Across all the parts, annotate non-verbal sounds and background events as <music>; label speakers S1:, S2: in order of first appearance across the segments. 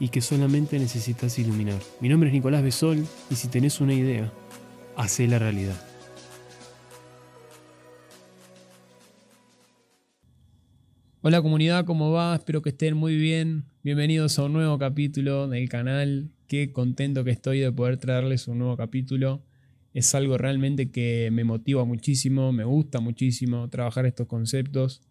S1: y que solamente necesitas iluminar. Mi nombre es Nicolás Besol y si tenés una idea, hacé la realidad. Hola comunidad, ¿cómo va? Espero que estén muy bien. Bienvenidos a un nuevo capítulo del canal. Qué contento que estoy de poder traerles un nuevo capítulo. Es algo realmente que me motiva muchísimo, me gusta muchísimo trabajar estos conceptos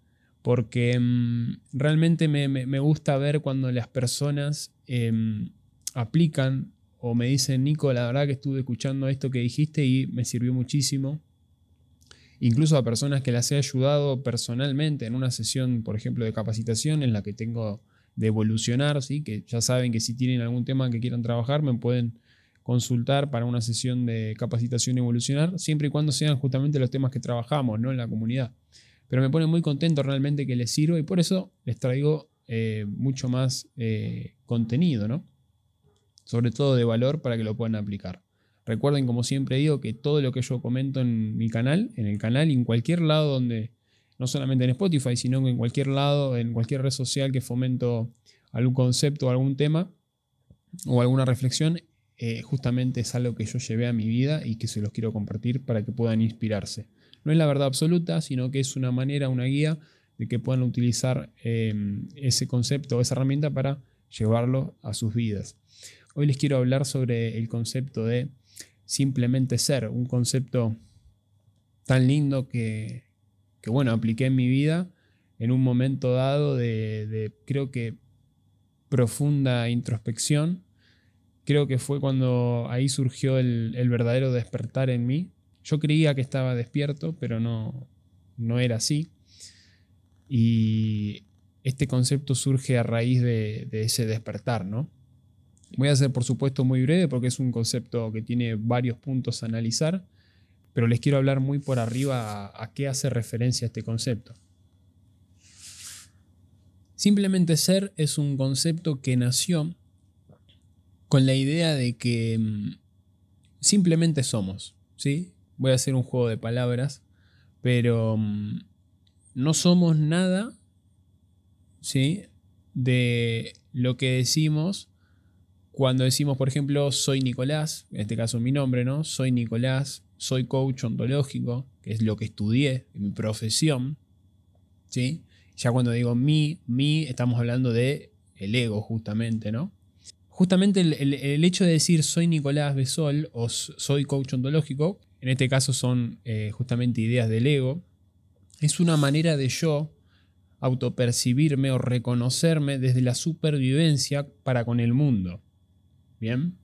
S1: porque mm, realmente me, gusta ver cuando las personas em, aplican o me dicen, Nico, la verdad que estuve escuchando esto que dijiste y me sirvió muchísimo. Incluso a personas que las he ayudado personalmente en una sesión, por ejemplo, de capacitación en la que tengo de evolucionar, ¿sí? que ya saben que si tienen algún tema que quieran trabajar, me pueden consultar para una sesión de capacitación y evolucionar, siempre y cuando sean justamente los temas que trabajamos ¿no? en la comunidad pero me pone muy contento realmente que les sirva y por eso les traigo eh, mucho más eh, contenido, ¿no? Sobre todo de valor para que lo puedan aplicar. Recuerden, como siempre digo, que todo lo que yo comento en mi canal, en el canal y en cualquier lado donde, no solamente en Spotify, sino en cualquier lado, en cualquier red social que fomento algún concepto algún tema o alguna reflexión, eh, justamente es algo que yo llevé a mi vida y que se los quiero compartir para que puedan inspirarse. No es la verdad absoluta, sino que es una manera, una guía de que puedan utilizar em, ese concepto o esa herramienta para llevarlo a sus vidas. Hoy les quiero hablar sobre el concepto de simplemente ser, un concepto tan lindo que, bueno, apliqué en mi vida en un momento dado de, creo que profunda introspección. Creo que fue cuando ahí surgió el verdadero despertar en mí, yo creía que estaba despierto, pero no, no era así. Y este concepto surge a raíz de, ese despertar, ¿no? Voy a ser, por supuesto, muy breve porque es un concepto que tiene varios puntos a analizar, pero les quiero hablar muy por arriba a, a qué hace referencia este concepto. Simplemente ser es un concepto que nació con la idea de que mm, simplemente somos, ¿sí? voy a hacer un juego de palabras, pero mm, no somos nada, ¿sí? De lo que decimos cuando decimos, por ejemplo, soy Nicolás, en este caso mi nombre, ¿no? Soy Nicolás, soy coach ontológico, que es lo que estudié, mi profesión, ¿sí? Ya cuando digo mi, mi, estamos hablando de el ego justamente, ¿no? Justamente el, el hecho de decir soy Nicolás Besol o soy coach ontológico en este caso son eh, justamente ideas del ego, es una manera de yo autopercibirme o reconocerme desde la supervivencia para con el mundo. ¿Bien?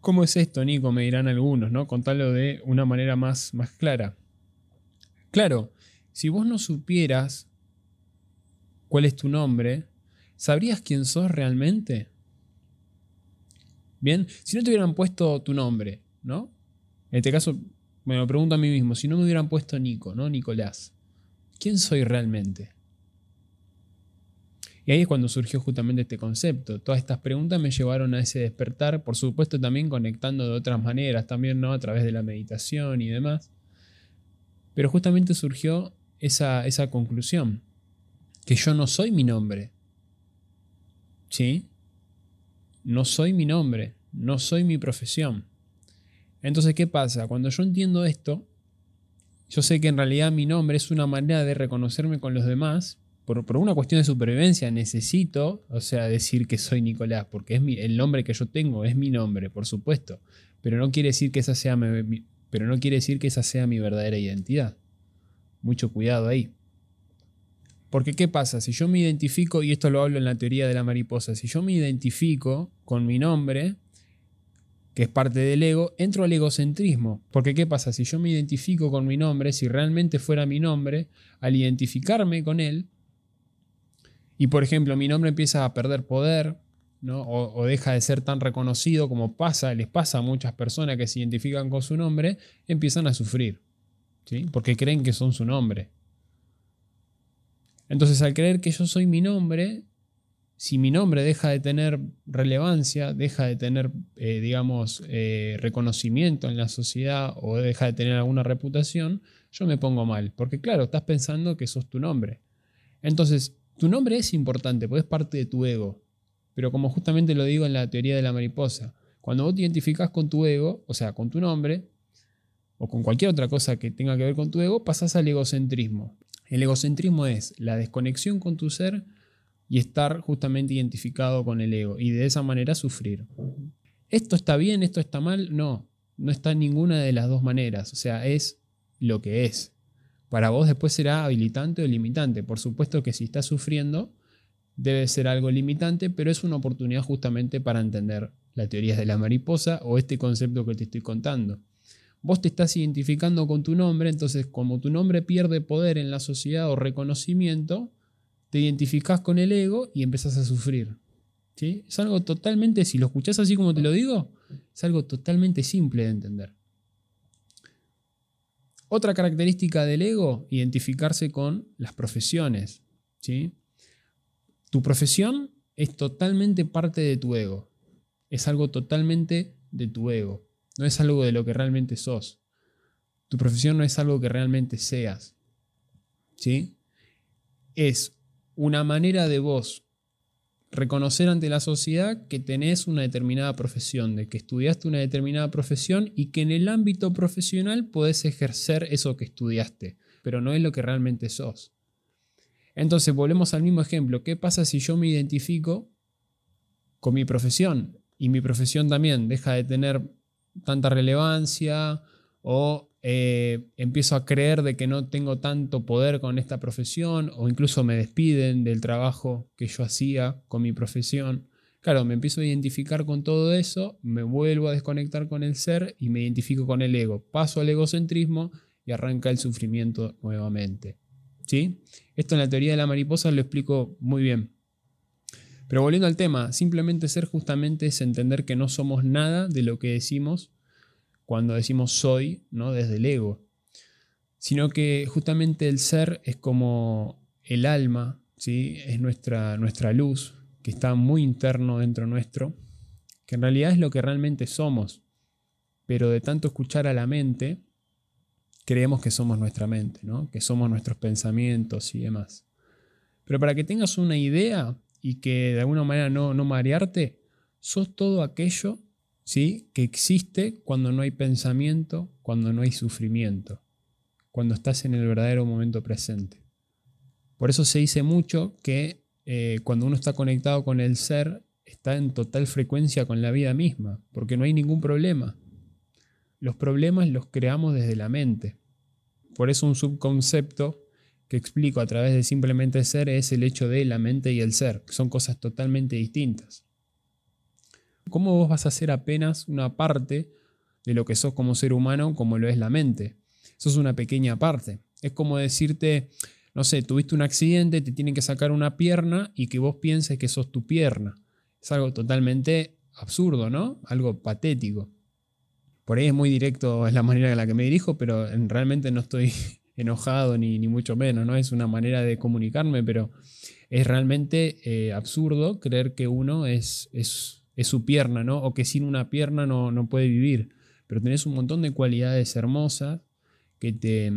S1: ¿Cómo es esto, Nico? Me dirán algunos, ¿no? Contarlo de una manera más, más clara. Claro, si vos no supieras cuál es tu nombre, ¿sabrías quién sos realmente? Bien, si no te hubieran puesto tu nombre, ¿no? En este caso, me lo pregunto a mí mismo, si no me hubieran puesto Nico, ¿no? Nicolás, ¿quién soy realmente? Y ahí es cuando surgió justamente este concepto. Todas estas preguntas me llevaron a ese despertar, por supuesto también conectando de otras maneras, también ¿no? a través de la meditación y demás. Pero justamente surgió esa, esa conclusión, que yo no soy mi nombre. ¿Sí? No soy mi nombre, no soy mi profesión. Entonces, ¿qué pasa? Cuando yo entiendo esto, yo sé que en realidad mi nombre es una manera de reconocerme con los demás. Por, una cuestión de supervivencia necesito, o sea, decir que soy Nicolás, porque es el nombre que yo tengo, es mi nombre, por supuesto. Pero no quiere decir que esa sea mi, pero no quiere decir que esa sea mi verdadera identidad. Mucho cuidado ahí. Porque ¿qué pasa? Si yo me identifico, y esto lo hablo en la teoría de la mariposa, si yo me identifico con mi nombre, que es parte del ego, entro al egocentrismo. Porque ¿qué pasa? Si yo me identifico con mi nombre, si realmente fuera mi nombre, al identificarme con él, y por ejemplo mi nombre empieza a perder poder, ¿no? o, deja de ser tan reconocido como pasa, les pasa a muchas personas que se identifican con su nombre, empiezan a sufrir, ¿sí? porque creen que son su nombre. Entonces al creer que yo soy mi nombre, si mi nombre deja de tener relevancia, deja de tener, eh, digamos, eh, reconocimiento en la sociedad o deja de tener alguna reputación, yo me pongo mal. Porque claro, estás pensando que sos tu nombre. Entonces, tu nombre es importante, porque es parte de tu ego. Pero como justamente lo digo en la teoría de la mariposa, cuando vos te identificás con tu ego, o sea, con tu nombre, o con cualquier otra cosa que tenga que ver con tu ego, pasás al egocentrismo. El egocentrismo es la desconexión con tu ser y estar justamente identificado con el ego y de esa manera sufrir. ¿Esto está bien? ¿Esto está mal? No, no está en ninguna de las dos maneras. O sea, es lo que es. Para vos después será habilitante o limitante. Por supuesto que si estás sufriendo, debe ser algo limitante, pero es una oportunidad justamente para entender la teoría de la mariposa o este concepto que te estoy contando. Vos te estás identificando con tu nombre, entonces como tu nombre pierde poder en la sociedad o reconocimiento, te identificás con el ego y empezás a sufrir. ¿Sí? Es algo totalmente, si lo escuchás así como te lo digo, es algo totalmente simple de entender. Otra característica del ego, identificarse con las profesiones. ¿sí? Tu profesión es totalmente parte de tu ego. Es algo totalmente de tu ego. No es algo de lo que realmente sos. Tu profesión no es algo que realmente seas. ¿Sí? Es una manera de vos reconocer ante la sociedad que tenés una determinada profesión, de que estudiaste una determinada profesión y que en el ámbito profesional podés ejercer eso que estudiaste, pero no es lo que realmente sos. Entonces, volvemos al mismo ejemplo. ¿Qué pasa si yo me identifico con mi profesión y mi profesión también deja de tener tanta relevancia o eh, empiezo a creer de que no tengo tanto poder con esta profesión o incluso me despiden del trabajo que yo hacía con mi profesión? Claro, me empiezo a identificar con todo eso, me vuelvo a desconectar con el ser y me identifico con el ego. Paso al egocentrismo y arranca el sufrimiento nuevamente. ¿Sí? Esto en la teoría de la mariposa lo explico muy bien. Pero volviendo al tema, simplemente ser justamente es entender que no somos nada de lo que decimos cuando decimos soy, ¿no? Desde el ego. Sino que justamente el ser es como el alma, ¿sí? Es nuestra, nuestra luz, que está muy interno dentro nuestro, que en realidad es lo que realmente somos. Pero de tanto escuchar a la mente, creemos que somos nuestra mente, ¿no? que somos nuestros pensamientos y demás. Pero para que tengas una idea y que de alguna manera no, no marearte, sos todo aquello ¿sí? que existe cuando no hay pensamiento, cuando no hay sufrimiento, cuando estás en el verdadero momento presente. Por eso se dice mucho que eh, cuando uno está conectado con el ser, está en total frecuencia con la vida misma, porque no hay ningún problema. Los problemas los creamos desde la mente. Por eso un subconcepto que explico a través de simplemente ser es el hecho de la mente y el ser, que son cosas totalmente distintas. ¿Cómo vos vas a ser apenas una parte de lo que sos como ser humano, como lo es la mente? Sos una pequeña parte. Es como decirte, no sé, tuviste un accidente, te tienen que sacar una pierna y que vos pienses que sos tu pierna. Es algo totalmente absurdo, ¿no? Algo patético. Por ahí es muy directo, es la manera en la que me dirijo, pero realmente no estoy <laughs> enojado ni, ni mucho menos, ¿no? Es una manera de comunicarme, pero es realmente eh, absurdo creer que uno es, es, su pierna, ¿no? O que sin una pierna no, no puede vivir. Pero tenés un montón de cualidades hermosas que te,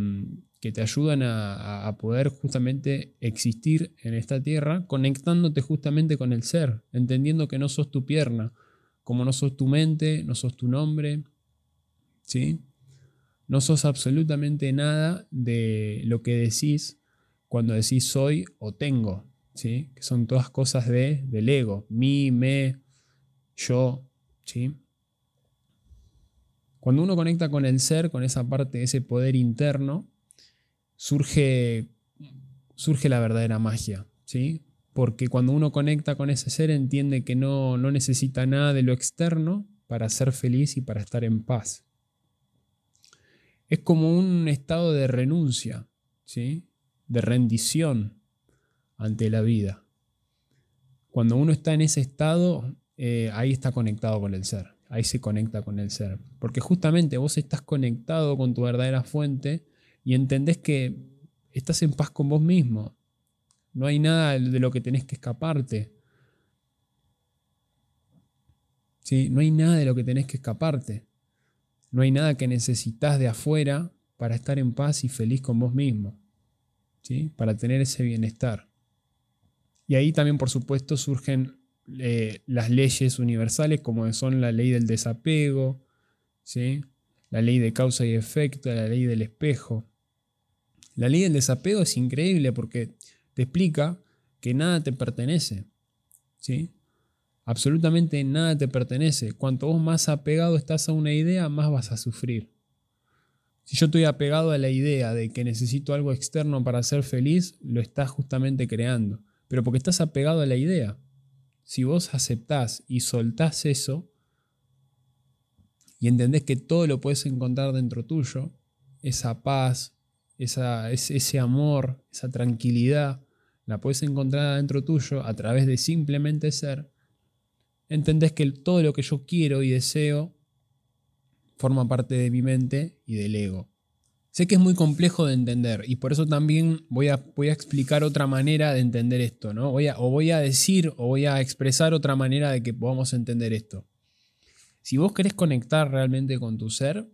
S1: que te ayudan a, a, poder justamente existir en esta tierra, conectándote justamente con el ser, entendiendo que no sos tu pierna, como no sos tu mente, no sos tu nombre, ¿sí? No sos absolutamente nada de lo que decís cuando decís soy o tengo, ¿sí? Que son todas cosas de, del ego, mí, me, yo, ¿sí? Cuando uno conecta con el ser, con esa parte, ese poder interno, surge, surge la verdadera magia, ¿sí? Porque cuando uno conecta con ese ser entiende que no, no necesita nada de lo externo para ser feliz y para estar en paz. Es como un estado de renuncia, ¿sí? de rendición ante la vida. Cuando uno está en ese estado, eh, ahí está conectado con el ser. Ahí se conecta con el ser. Porque justamente vos estás conectado con tu verdadera fuente y entendés que estás en paz con vos mismo. No hay nada de lo que tenés que escaparte. ¿Sí? No hay nada de lo que tenés que escaparte. No hay nada que necesitas de afuera para estar en paz y feliz con vos mismo. ¿Sí? Para tener ese bienestar. Y ahí también, por supuesto, surgen eh, las leyes universales como son la ley del desapego, ¿sí? la ley de causa y efecto, la ley del espejo. La ley del desapego es increíble porque te explica que nada te pertenece. ¿sí? Absolutamente nada te pertenece. Cuanto vos más apegado estás a una idea, más vas a sufrir. Si yo estoy apegado a la idea de que necesito algo externo para ser feliz, lo estás justamente creando. Pero porque estás apegado a la idea si vos aceptás y soltás eso y entendés que todo lo puedes encontrar dentro tuyo, esa paz, esa, ese amor, esa tranquilidad, la puedes encontrar dentro tuyo a través de simplemente ser, entendés que todo lo que yo quiero y deseo forma parte de mi mente y del ego. Sé que es muy complejo de entender y por eso también voy a, explicar otra manera de entender esto, ¿no? Voy a, o voy a decir o voy a expresar otra manera de que podamos entender esto. Si vos querés conectar realmente con tu ser,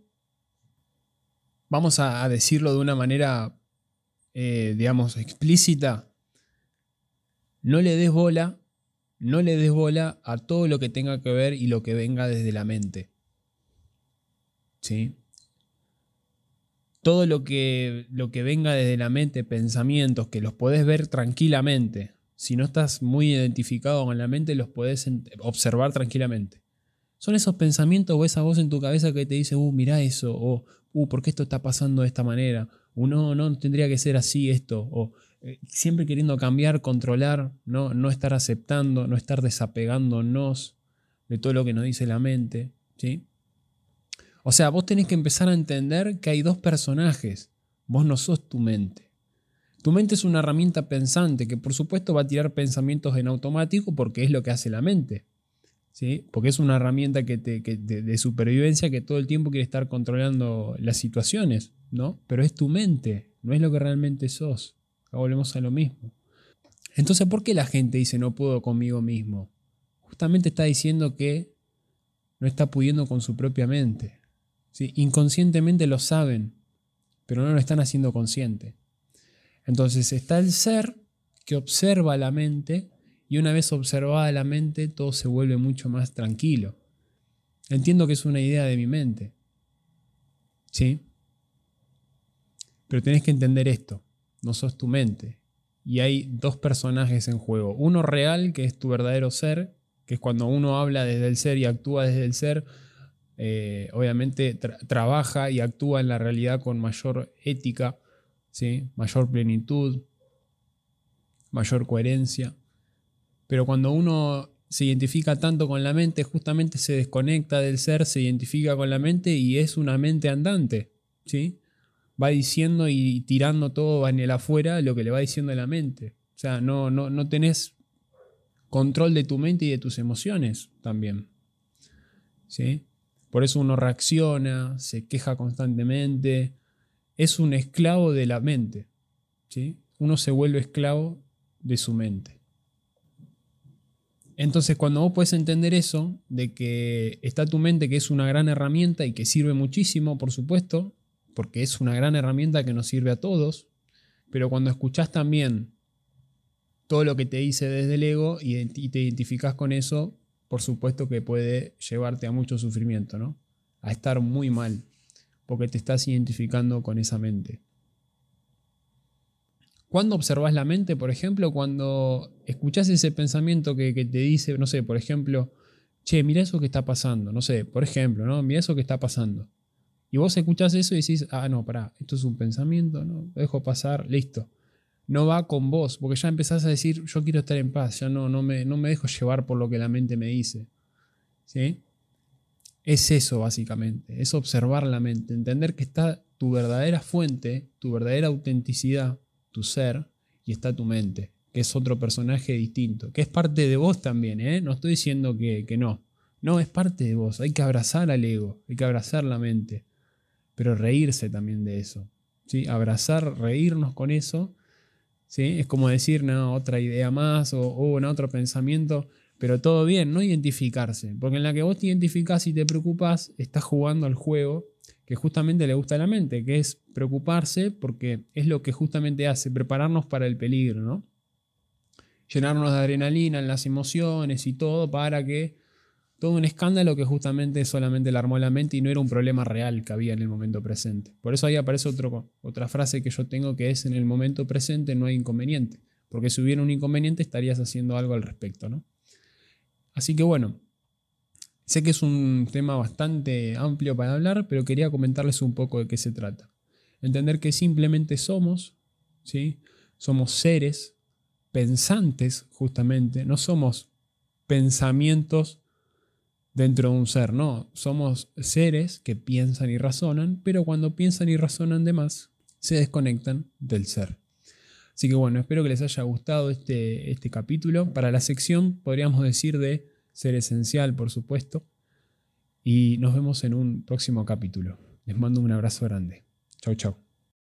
S1: vamos a, decirlo de una manera, eh, digamos, explícita, no le des bola, no le des bola a todo lo que tenga que ver y lo que venga desde la mente. ¿Sí? Todo lo que, lo que venga desde la mente, pensamientos, que los podés ver tranquilamente. Si no estás muy identificado con la mente, los podés observar tranquilamente. Son esos pensamientos o esa voz en tu cabeza que te dice, uh, mira eso, o, uh, ¿por qué esto está pasando de esta manera? O no, no, tendría que ser así esto, o eh, siempre queriendo cambiar, controlar, no, no estar aceptando, no estar desapegándonos de todo lo que nos dice la mente, ¿sí? O sea, vos tenés que empezar a entender que hay dos personajes. Vos no sos tu mente. Tu mente es una herramienta pensante que por supuesto va a tirar pensamientos en automático porque es lo que hace la mente. ¿sí? Porque es una herramienta que de, supervivencia que todo el tiempo quiere estar controlando las situaciones, ¿no? Pero es tu mente, no es lo que realmente sos. Acá volvemos a lo mismo. Entonces, ¿por qué la gente dice no puedo conmigo mismo? Justamente está diciendo que no está pudiendo con su propia mente. Inconscientemente lo saben, pero no lo están haciendo consciente. Entonces está el ser que observa la mente y una vez observada la mente todo se vuelve mucho más tranquilo. Entiendo que es una idea de mi mente. ¿Sí? Pero tenés que entender esto. No sos tu mente. Y hay dos personajes en juego. Uno real, que es tu verdadero ser, que es cuando uno habla desde el ser y actúa desde el ser, eh, obviamente trabaja y actúa en la realidad con mayor ética, ¿sí? mayor plenitud, mayor coherencia. Pero cuando uno se identifica tanto con la mente, justamente se desconecta del ser, se identifica con la mente y es una mente andante. ¿sí? Va diciendo y tirando todo en el afuera lo que le va diciendo la mente. O sea, no, no, no tenés control de tu mente y de tus emociones también. ¿Sí? Por eso uno reacciona, se queja constantemente, es un esclavo de la mente. ¿sí? Uno se vuelve esclavo de su mente. Entonces, cuando vos puedes entender eso, de que está tu mente, que es una gran herramienta y que sirve muchísimo, por supuesto, porque es una gran herramienta que nos sirve a todos, pero cuando escuchás también todo lo que te dice desde el ego y te identificás con eso, por supuesto que puede llevarte a mucho sufrimiento, ¿no? A estar muy mal, porque te estás identificando con esa mente. ¿Cuándo observas la mente? Por ejemplo, cuando escuchas ese pensamiento que, te dice, no sé, por ejemplo, che, mira eso que está pasando, no sé, por ejemplo, ¿no? Mira eso que está pasando. Y vos escuchás eso y decís, ah, no, pará, esto es un pensamiento, ¿no? Lo dejo pasar, listo no va con vos, porque ya empezás a decir, yo quiero estar en paz, ya no, no, me, no me dejo llevar por lo que la mente me dice. ¿Sí? Es eso básicamente, es observar la mente, entender que está tu verdadera fuente, tu verdadera autenticidad, tu ser, y está tu mente, que es otro personaje distinto, que es parte de vos también, ¿eh? No estoy diciendo que, que no. No, es parte de vos. Hay que abrazar al ego, hay que abrazar la mente, pero reírse también de eso. ¿sí? Abrazar, reírnos con eso. ¿Sí? Es como decir, no, otra idea más o, o otro pensamiento, pero todo bien, no identificarse. Porque en la que vos te identificás y te preocupas, estás jugando al juego que justamente le gusta a la mente, que es preocuparse porque es lo que justamente hace, prepararnos para el peligro, ¿no? Llenarnos de adrenalina en las emociones y todo para que todo un escándalo que justamente solamente le armó la mente y no era un problema real que había en el momento presente. Por eso ahí aparece otra frase que yo tengo que es en el momento presente no hay inconveniente, porque si hubiera un inconveniente estarías haciendo algo al respecto, ¿no? Así que bueno, Sé que es un tema bastante amplio para hablar, pero quería comentarles un poco de qué se trata. Entender que simplemente somos, ¿sí? Somos seres pensantes, justamente, no somos pensamientos dentro de un ser, no, somos seres que piensan y razonan, pero cuando piensan y razonan de más, se desconectan del ser. Así que bueno, espero que les haya gustado este, este capítulo. Para la sección podríamos decir de ser esencial, por supuesto. Y nos vemos en un próximo capítulo. Les mando un abrazo grande. Chau, chau.